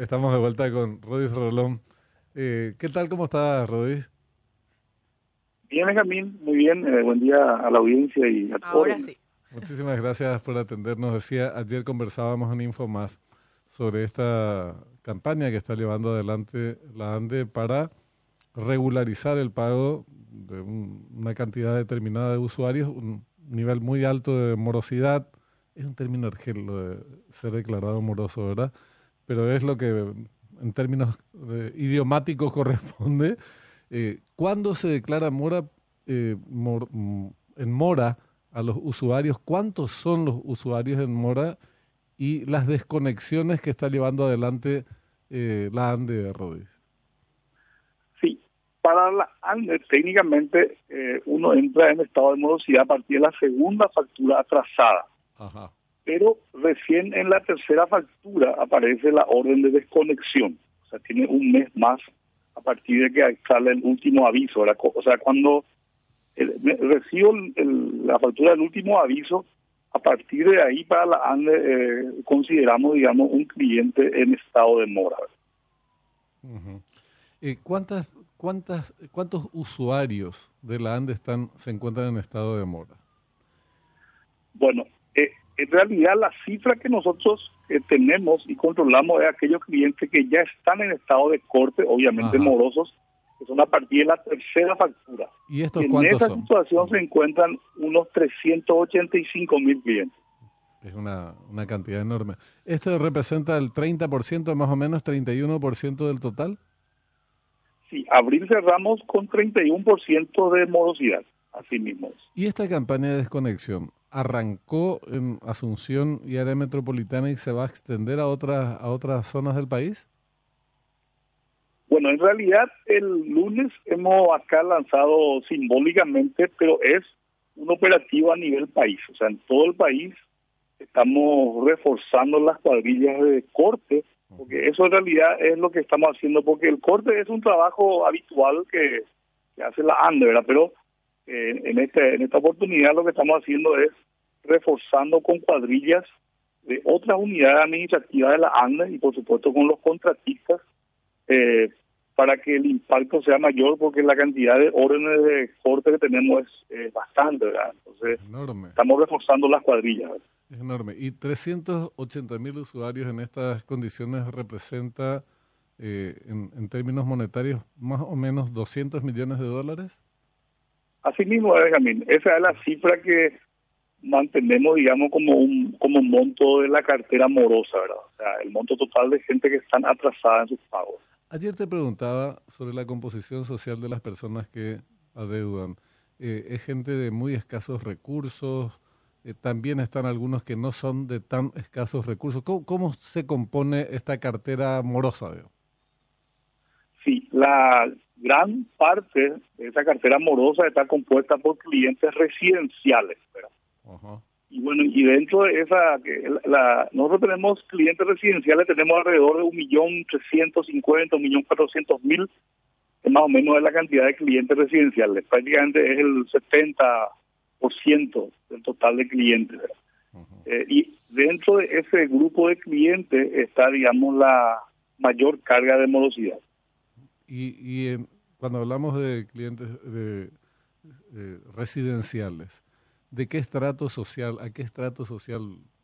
Estamos de vuelta con Rodis Rolón. Eh, ¿Qué tal? ¿Cómo estás, Rodis? Bien, Benjamín, muy bien. Eh, buen día a la audiencia y a todos. Ahora sí. Muchísimas gracias por atendernos. Decía, ayer conversábamos en Infomás sobre esta campaña que está llevando adelante la ANDE para regularizar el pago de un- una cantidad determinada de usuarios, un nivel muy alto de morosidad. Es un término argel lo de ser declarado moroso, ¿verdad? Pero es lo que en términos eh, idiomáticos corresponde. Eh, ¿Cuándo se declara mora, eh, mor- mm, en mora a los usuarios? ¿Cuántos son los usuarios en mora? Y las desconexiones que está llevando adelante eh, la ANDE de Rodis. Sí, para la ANDE, técnicamente eh, uno entra en estado de morosidad a partir de la segunda factura atrasada. Ajá. Pero recién en la tercera factura aparece la orden de desconexión. O sea, tiene un mes más a partir de que sale el último aviso. ¿verdad? O sea, cuando el- recibo el- el- la factura del último aviso, a partir de ahí para la ANDE eh, consideramos, digamos, un cliente en estado de mora. Eh, ¿cuántas, cuántas, ¿Cuántos usuarios de la ANDE están, se encuentran en estado de mora? Bueno, eh, en realidad la cifra que nosotros eh, tenemos y controlamos es aquellos clientes que ya están en estado de corte, obviamente Ajá. morosos, que son a partir de la tercera factura. ¿Y estos en esa son? situación se encuentran unos 385 mil clientes. Es una, una cantidad enorme. ¿Esto representa el 30%, más o menos 31% del total? Sí, abril cerramos con 31% de morosidad, así mismo. ¿Y esta campaña de desconexión arrancó en Asunción y área metropolitana y se va a extender a otras, a otras zonas del país? Bueno, en realidad el lunes hemos acá lanzado simbólicamente, pero es un operativo a nivel país. O sea, en todo el país estamos reforzando las cuadrillas de corte, porque eso en realidad es lo que estamos haciendo, porque el corte es un trabajo habitual que, que hace la ANDE, ¿verdad? Pero eh, en, este, en esta oportunidad lo que estamos haciendo es reforzando con cuadrillas de otras unidades administrativas de la ANDE y por supuesto con los contratistas eh, para que el impacto sea mayor porque la cantidad de órdenes de corte que tenemos es eh, bastante, ¿verdad? Entonces Enorme. estamos reforzando las cuadrillas. Es enorme. Y 380 mil usuarios en estas condiciones representa, eh, en, en términos monetarios, más o menos 200 millones de dólares. Así mismo, Benjamín, esa es la cifra que mantenemos, digamos, como un como monto de la cartera morosa, ¿verdad? O sea, el monto total de gente que están atrasada en sus pagos. Ayer te preguntaba sobre la composición social de las personas que adeudan. Eh, es gente de muy escasos recursos, eh, también están algunos que no son de tan escasos recursos. ¿Cómo, cómo se compone esta cartera morosa? digamos? Sí, la gran parte de esa cartera morosa está compuesta por clientes residenciales. Y bueno, y dentro de esa, la, la- nosotros tenemos clientes residenciales, tenemos alrededor de un millón trescientos cincuenta, un millón cuatrocientos mil, que más o menos es la cantidad de clientes residenciales. Prácticamente es el 70% del total de clientes. Eh, y dentro de ese grupo de clientes está, digamos, la mayor carga de morosidad. Y, y eh, cuando hablamos de clientes de, de residenciales, ¿de qué estrato social, a qué estrato social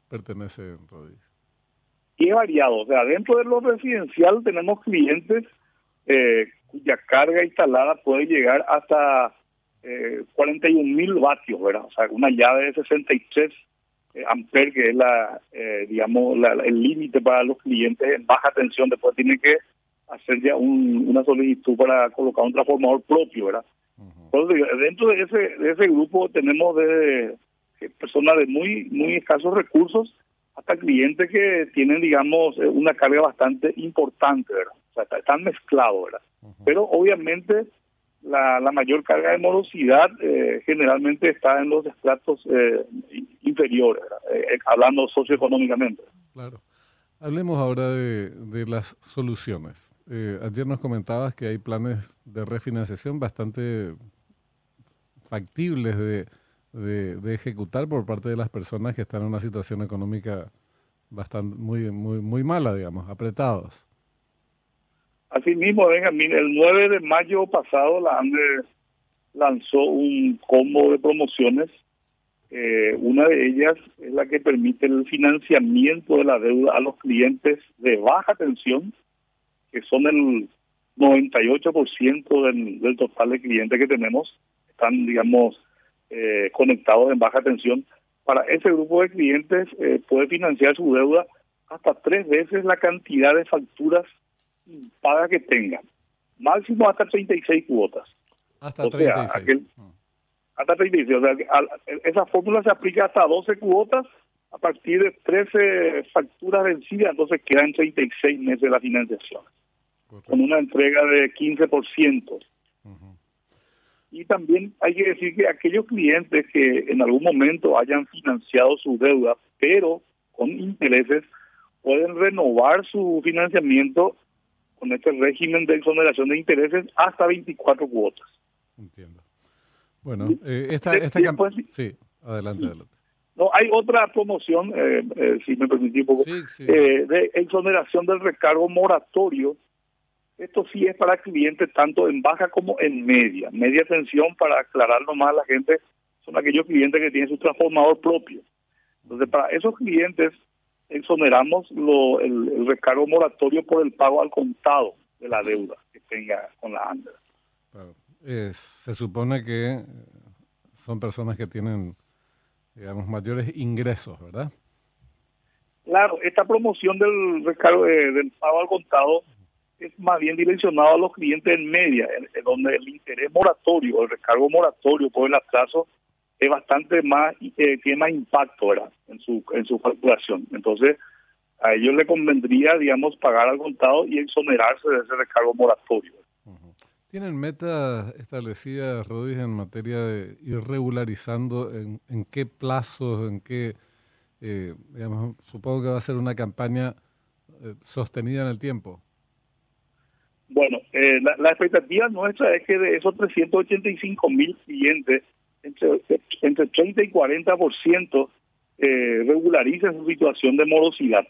pertenece Rodríguez? y es variado. O sea, dentro de lo residencial tenemos clientes eh, cuya carga instalada puede llegar hasta eh, 41 mil vatios, ¿verdad? O sea, una llave de 63 eh, amperes, que es la, eh, digamos, la- el límite para los clientes en baja tensión. Después tienen que hacer ya un- una solicitud para colocar un transformador propio, ¿verdad? Entonces, dentro de ese, de ese grupo tenemos de, de personas de muy, muy escasos recursos hasta clientes que tienen, digamos, eh, una carga bastante importante, ¿verdad? O sea, está- están mezclados, ¿verdad? Pero obviamente la, la mayor carga de morosidad eh, generalmente está en los estratos eh, inferiores, ¿verdad? Eh, eh, hablando socioeconómicamente. Claro. Hablemos ahora de, las soluciones. Eh, ayer nos comentabas que hay planes de refinanciación bastante factibles de, ejecutar por parte de las personas que están en una situación económica bastante muy muy muy mala, digamos, apretados. Asimismo, Benjamín, el 9 de mayo pasado la ANDE lanzó un combo de promociones. Eh, una de ellas es la que permite el financiamiento de la deuda a los clientes de baja tensión, que son el 98% del, del total de clientes que tenemos, están, digamos, eh, conectados en baja tensión. Para ese grupo de clientes eh, puede financiar su deuda hasta tres veces la cantidad de facturas paga que tengan. Máximo hasta 36 cuotas. Hasta 36. Mm. Hasta 36. O sea, esa fórmula se aplica hasta 12 cuotas a partir de 13 facturas vencidas, entonces quedan 36 meses la financiación. Con una entrega de 15%. Y también hay que decir que aquellos clientes que en algún momento hayan financiado su deuda, pero con intereses, pueden renovar su financiamiento con este régimen de exoneración de intereses hasta 24 cuotas. Entiendo. Bueno, eh, esta, esta campaña... Sí, adelante, adelante. No, hay otra promoción, eh, eh, si me permitís un poco, de exoneración del recargo moratorio. Esto sí es para clientes tanto en baja como en media. Media tensión, para aclarar nomás a la gente, son aquellos clientes que tienen su transformador propio. Entonces, para esos clientes exoneramos lo, el, recargo moratorio por el pago al contado de la deuda que tenga con la ANDA. Se supone que son personas que tienen, digamos, mayores ingresos, ¿verdad? Claro, esta promoción del recargo del pago al contado es más bien direccionado a los clientes en media, donde el interés moratorio, el recargo moratorio por el atraso es bastante más, eh, tiene más impacto ¿verdad? en su en su facturación. Entonces, a ellos le convendría, digamos, pagar al contado y exonerarse de ese recargo moratorio. ¿Tienen metas establecidas, Rodríguez, en materia de ir regularizando en, qué plazos, en qué, eh, supongo que va a ser una campaña eh, sostenida en el tiempo? Bueno, eh, la, la, expectativa nuestra es que de esos 385 mil clientes entre, entre 30 y 40% eh, regularicen su situación de morosidad.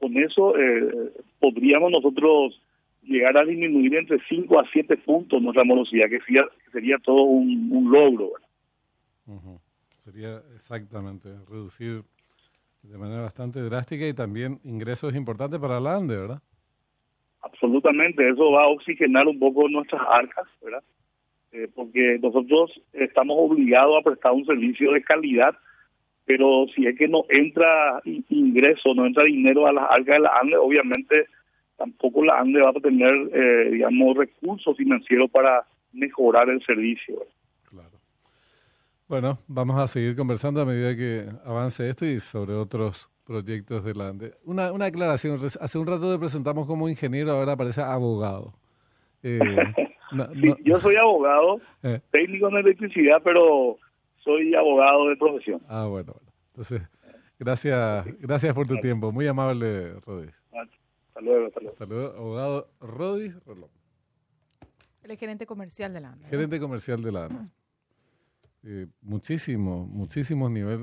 Con eso eh, podríamos nosotros llegar a disminuir entre 5 a 7 puntos nuestra morosidad, que sería, sería todo un, logro. Sería exactamente reducir de manera bastante drástica y también ingresos importantes para la ANDE, ¿verdad? Absolutamente, eso va a oxigenar un poco nuestras arcas, ¿verdad? Eh, porque nosotros estamos obligados a prestar un servicio de calidad, pero si es que no entra ingreso, no entra dinero a las arcas de la ANDE, obviamente tampoco la ANDE va a tener, eh, digamos, recursos financieros para mejorar el servicio. Claro. Bueno, vamos a seguir conversando a medida que avance esto y sobre otros proyectos de la ANDE. Una, una aclaración, hace un rato te presentamos como ingeniero, ahora aparece abogado. Eh, yo soy abogado, eh. técnico en electricidad, pero soy abogado de profesión. Ah, bueno, bueno. Entonces, gracias, gracias por tu tiempo. Muy amable, Rodríguez. Luego, hasta luego. Hasta luego, abogado Rodríguez Rolón. El gerente comercial de la ANDA. Gerente comercial de la ANDA. Eh, muchísimo, muchísimos niveles.